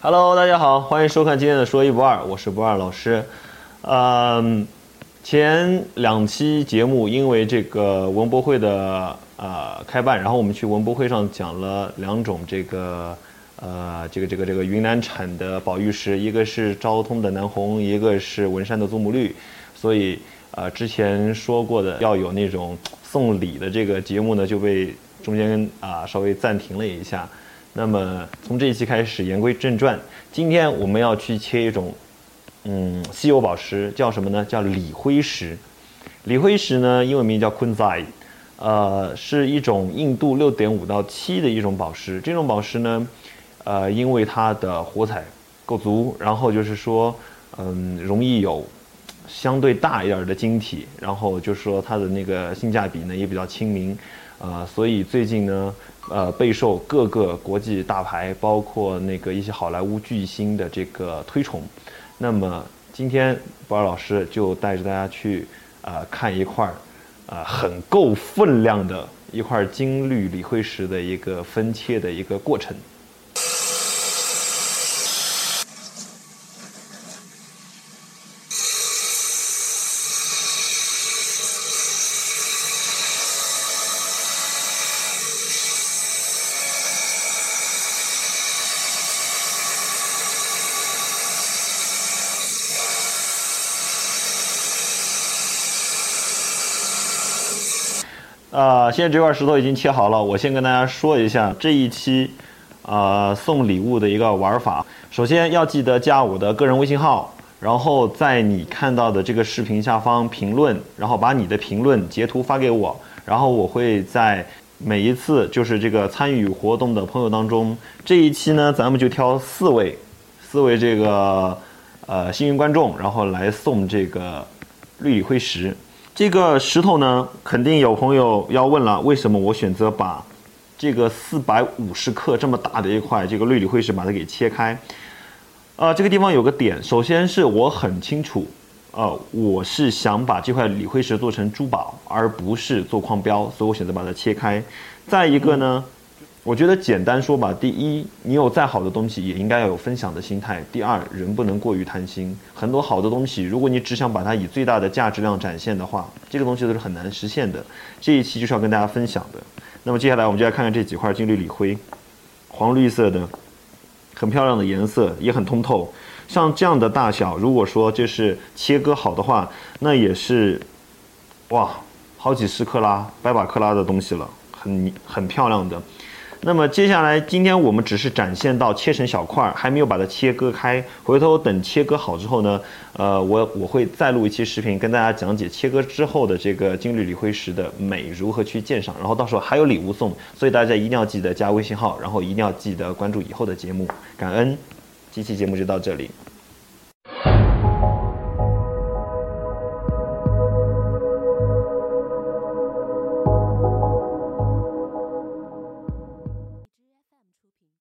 Hello，大家好，欢迎收看今天的说一不二，我是不二老师。嗯，前两期节目因为这个文博会的呃开办，然后我们去文博会上讲了两种这个呃这个这个这个云南产的宝玉石，一个是昭通的南红，一个是文山的祖母绿，所以呃之前说过的要有那种送礼的这个节目呢就被中间啊稍微暂停了一下。那么从这一期开始，言归正传，今天我们要去切一种，嗯，稀有宝石，叫什么呢？叫锂辉石。锂辉石呢，英文名叫 Kunzite，呃，是一种硬度六点五到七的一种宝石。这种宝石呢，呃，因为它的火彩够足，然后就是说，嗯，容易有相对大一点的晶体，然后就是说它的那个性价比呢也比较亲民，啊，所以最近呢。呃，备受各个国际大牌，包括那个一些好莱坞巨星的这个推崇。那么今天博尔老师就带着大家去呃看一块儿啊很够分量的一块金绿锂辉石的一个分切的一个过程。啊，现在这块石头已经切好了。我先跟大家说一下这一期，呃，送礼物的一个玩法。首先要记得加我的个人微信号，然后在你看到的这个视频下方评论，然后把你的评论截图发给我，然后我会在每一次就是这个参与活动的朋友当中，这一期呢，咱们就挑四位，四位这个呃幸运观众，然后来送这个绿锂辉石。这个石头呢，肯定有朋友要问了，为什么我选择把这个四百五十克这么大的一块这个绿锂辉石把它给切开？呃，这个地方有个点，首先是我很清楚，呃，我是想把这块锂辉石做成珠宝，而不是做矿标，所以我选择把它切开。再一个呢。我觉得简单说吧，第一，你有再好的东西，也应该要有分享的心态。第二，人不能过于贪心。很多好的东西，如果你只想把它以最大的价值量展现的话，这个东西都是很难实现的。这一期就是要跟大家分享的。那么接下来我们就来看看这几块金绿锂辉，黄绿色的，很漂亮的颜色，也很通透。像这样的大小，如果说就是切割好的话，那也是，哇，好几十克拉、百把克拉的东西了，很很漂亮的。那么接下来，今天我们只是展现到切成小块儿，还没有把它切割开。回头等切割好之后呢，呃，我我会再录一期视频，跟大家讲解切割之后的这个金绿锂辉石的美如何去鉴赏。然后到时候还有礼物送，所以大家一定要记得加微信号，然后一定要记得关注以后的节目。感恩，这期节目就到这里。